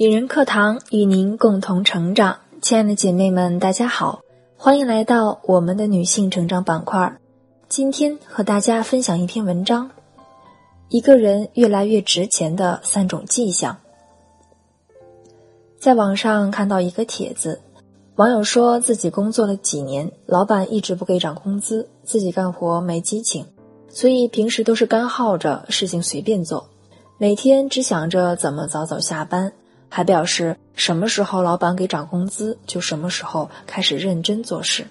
女人课堂与您共同成长，亲爱的姐妹们，大家好，欢迎来到我们的女性成长板块。今天和大家分享一篇文章：一个人越来越值钱的三种迹象。在网上看到一个帖子，网友说自己工作了几年，老板一直不给涨工资，自己干活没激情，所以平时都是干耗着，事情随便做，每天只想着怎么早早下班。还表示什么时候老板给涨工资，就什么时候开始认真做事。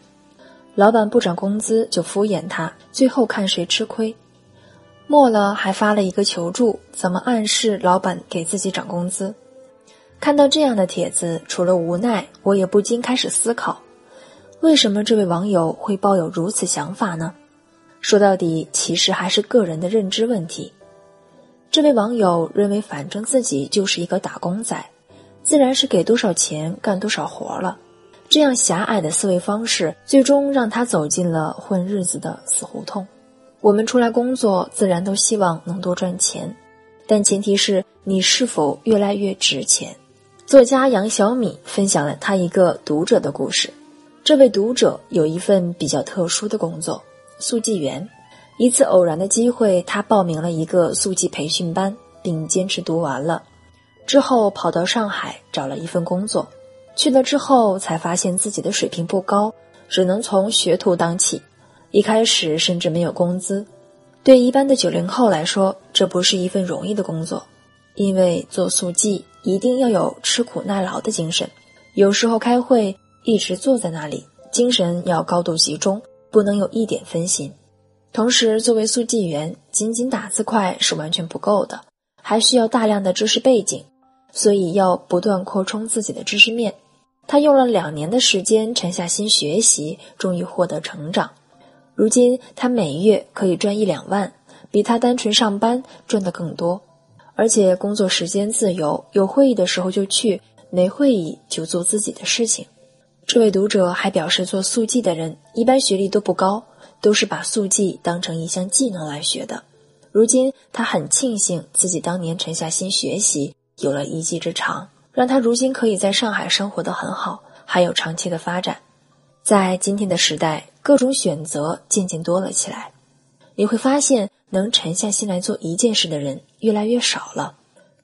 老板不涨工资就敷衍他，最后看谁吃亏。末了还发了一个求助，怎么暗示老板给自己涨工资？看到这样的帖子，除了无奈，我也不禁开始思考：为什么这位网友会抱有如此想法呢？说到底，其实还是个人的认知问题。这位网友认为，反正自己就是一个打工仔，自然是给多少钱干多少活了。这样狭隘的思维方式，最终让他走进了混日子的死胡同。我们出来工作，自然都希望能多赚钱，但前提是你是否越来越值钱。作家杨小米分享了他一个读者的故事。这位读者有一份比较特殊的工作——速记员。一次偶然的机会，他报名了一个速记培训班，并坚持读完了。之后跑到上海找了一份工作，去了之后才发现自己的水平不高，只能从学徒当起。一开始甚至没有工资。对一般的九零后来说，这不是一份容易的工作，因为做速记一定要有吃苦耐劳的精神。有时候开会一直坐在那里，精神要高度集中，不能有一点分心。同时，作为速记员，仅仅打字快是完全不够的，还需要大量的知识背景，所以要不断扩充自己的知识面。他用了两年的时间沉下心学习，终于获得成长。如今，他每月可以赚一两万，比他单纯上班赚的更多。而且工作时间自由，有会议的时候就去，没会议就做自己的事情。这位读者还表示，做速记的人一般学历都不高。都是把速记当成一项技能来学的。如今他很庆幸自己当年沉下心学习，有了一技之长，让他如今可以在上海生活的很好，还有长期的发展。在今天的时代，各种选择渐渐多了起来，你会发现能沉下心来做一件事的人越来越少了。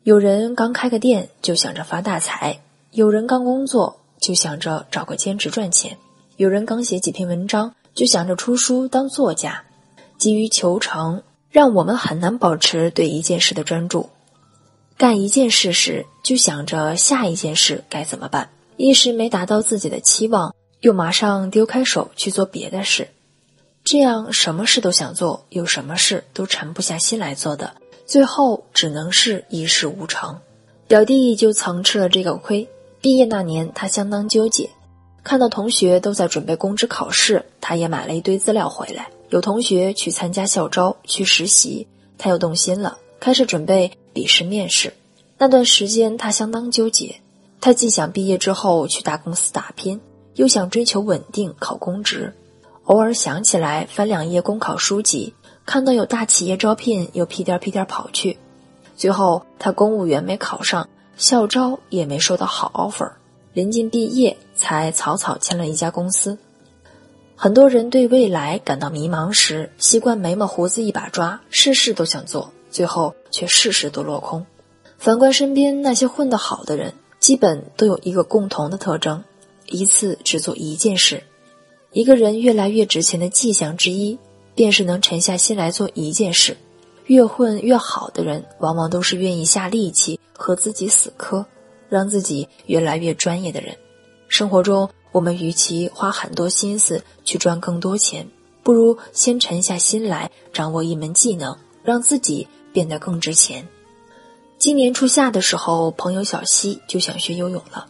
有人刚开个店就想着发大财，有人刚工作就想着找个兼职赚钱，有人刚写几篇文章。就想着出书当作家，急于求成，让我们很难保持对一件事的专注。干一件事时，就想着下一件事该怎么办，一时没达到自己的期望，又马上丢开手去做别的事，这样什么事都想做，又什么事都沉不下心来做的，最后只能是一事无成。表弟就曾吃了这个亏，毕业那年他相当纠结。看到同学都在准备公职考试，他也买了一堆资料回来。有同学去参加校招、去实习，他又动心了，开始准备笔试面试。那段时间他相当纠结，他既想毕业之后去大公司打拼，又想追求稳定考公职。偶尔想起来翻两页公考书籍，看到有大企业招聘，又屁颠屁颠跑去。最后他公务员没考上，校招也没收到好 offer。临近毕业，才草草签了一家公司。很多人对未来感到迷茫时，习惯眉毛胡子一把抓，事事都想做，最后却事事都落空。反观身边那些混得好的人，基本都有一个共同的特征：一次只做一件事。一个人越来越值钱的迹象之一，便是能沉下心来做一件事。越混越好的人，往往都是愿意下力气和自己死磕。让自己越来越专业的人，生活中我们与其花很多心思去赚更多钱，不如先沉下心来掌握一门技能，让自己变得更值钱。今年初夏的时候，朋友小西就想学游泳了，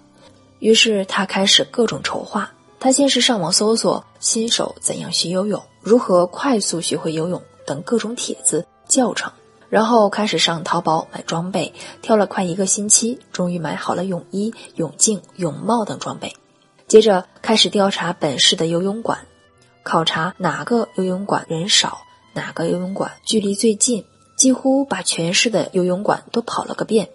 于是他开始各种筹划。他先是上网搜索新手怎样学游泳、如何快速学会游泳等各种帖子教程。然后开始上淘宝买装备，挑了快一个星期，终于买好了泳衣、泳镜、泳帽等装备。接着开始调查本市的游泳馆，考察哪个游泳馆人少，哪个游泳馆距离最近，几乎把全市的游泳馆都跑了个遍。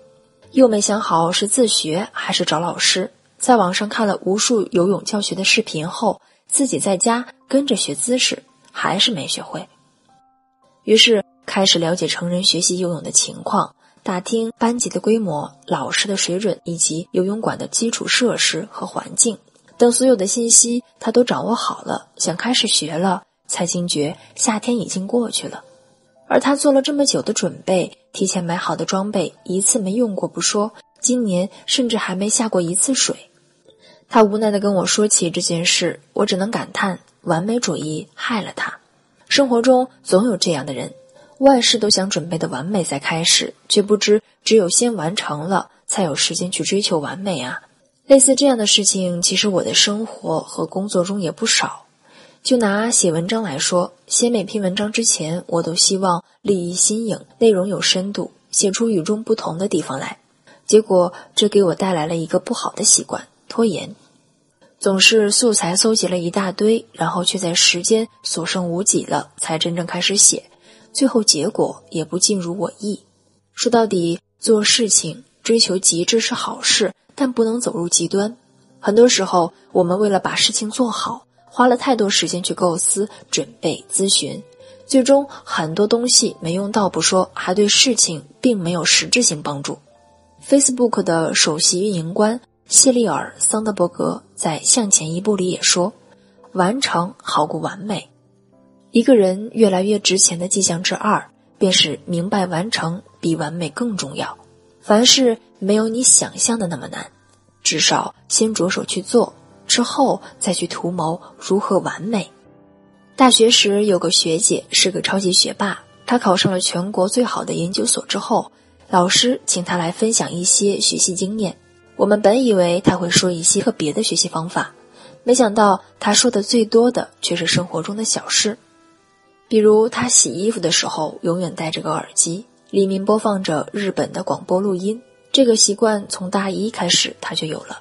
又没想好是自学还是找老师，在网上看了无数游泳教学的视频后，自己在家跟着学姿势，还是没学会。于是开始了解成人学习游泳的情况，打听班级的规模、老师的水准以及游泳馆的基础设施和环境等所有的信息，他都掌握好了，想开始学了，才惊觉夏天已经过去了。而他做了这么久的准备，提前买好的装备一次没用过不说，今年甚至还没下过一次水。他无奈地跟我说起这件事，我只能感叹完美主义害了他。生活中总有这样的人，万事都想准备的完美再开始，却不知只有先完成了，才有时间去追求完美啊。类似这样的事情，其实我的生活和工作中也不少。就拿写文章来说，写每篇文章之前，我都希望立意新颖，内容有深度，写出与众不同的地方来。结果这给我带来了一个不好的习惯——拖延，总是素材搜集了一大堆，然后却在时间所剩无几了才真正开始写，最后结果也不尽如我意。说到底，做事情追求极致是好事，但不能走入极端。很多时候，我们为了把事情做好。花了太多时间去构思、准备、咨询，最终很多东西没用到不说，还对事情并没有实质性帮助。Facebook 的首席运营官谢利尔·桑德伯格在《向前一步》里也说：“完成好过完美。一个人越来越值钱的迹象之二，便是明白完成比完美更重要。凡事没有你想象的那么难，至少先着手去做。”之后再去图谋如何完美。大学时有个学姐是个超级学霸，她考上了全国最好的研究所之后，老师请她来分享一些学习经验。我们本以为她会说一些特别的学习方法，没想到她说的最多的却是生活中的小事，比如她洗衣服的时候永远戴着个耳机，里面播放着日本的广播录音。这个习惯从大一开始她就有了。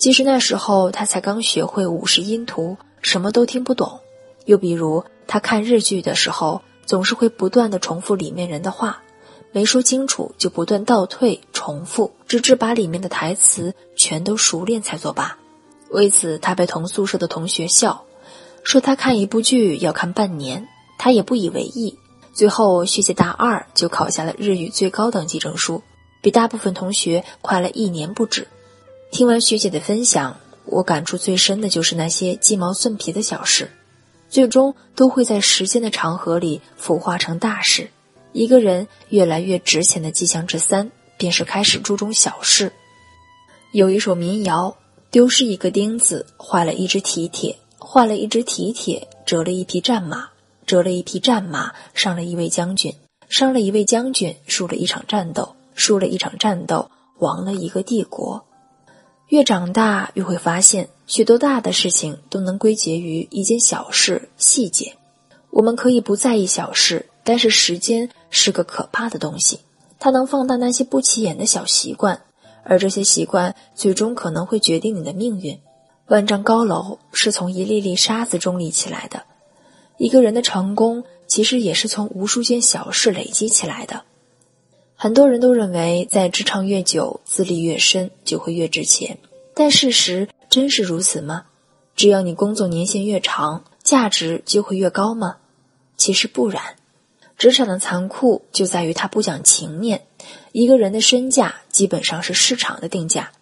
其实那时候他才刚学会五十音图，什么都听不懂。又比如他看日剧的时候，总是会不断的重复里面人的话，没说清楚就不断倒退重复，直至把里面的台词全都熟练才作罢。为此，他被同宿舍的同学笑，说他看一部剧要看半年，他也不以为意。最后，学姐大二就考下了日语最高等级证书，比大部分同学快了一年不止。听完学姐的分享，我感触最深的就是那些鸡毛蒜皮的小事，最终都会在时间的长河里腐化成大事。一个人越来越值钱的迹象之三，便是开始注重小事。有一首民谣：丢失一个钉子，坏了一只蹄铁；坏了一只蹄铁，折了一匹战马；折了一匹战马，伤了一位将军；伤了一位将军，输了一场战斗；输了一场战斗，亡了一个帝国。越长大，越会发现许多大的事情都能归结于一件小事、细节。我们可以不在意小事，但是时间是个可怕的东西，它能放大那些不起眼的小习惯，而这些习惯最终可能会决定你的命运。万丈高楼是从一粒粒沙子中立起来的，一个人的成功其实也是从无数件小事累积起来的。很多人都认为，在职场越久，资历越深，就会越值钱。但事实真是如此吗？只要你工作年限越长，价值就会越高吗？其实不然。职场的残酷就在于它不讲情面。一个人的身价基本上是市场的定价。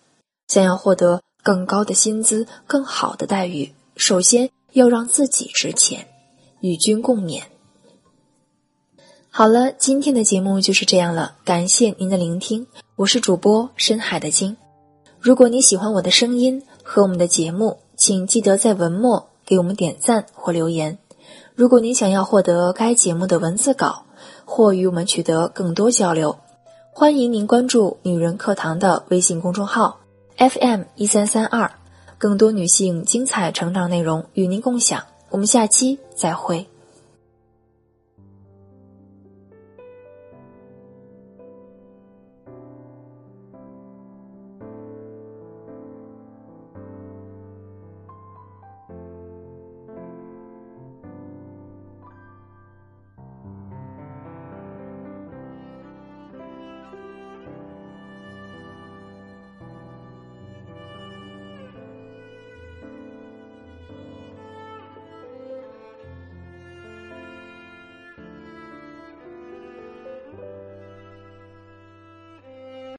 想要获得更高的薪资、更好的待遇，首先要让自己值钱。与君共勉。好了，今天的节目就是这样了，感谢您的聆听，我是主播深海的鲸。如果你喜欢我的声音和我们的节目，请记得在文末给我们点赞或留言。如果您想要获得该节目的文字稿或与我们取得更多交流，欢迎您关注“女人课堂”的微信公众号 FM 一三三二，更多女性精彩成长内容与您共享。我们下期再会。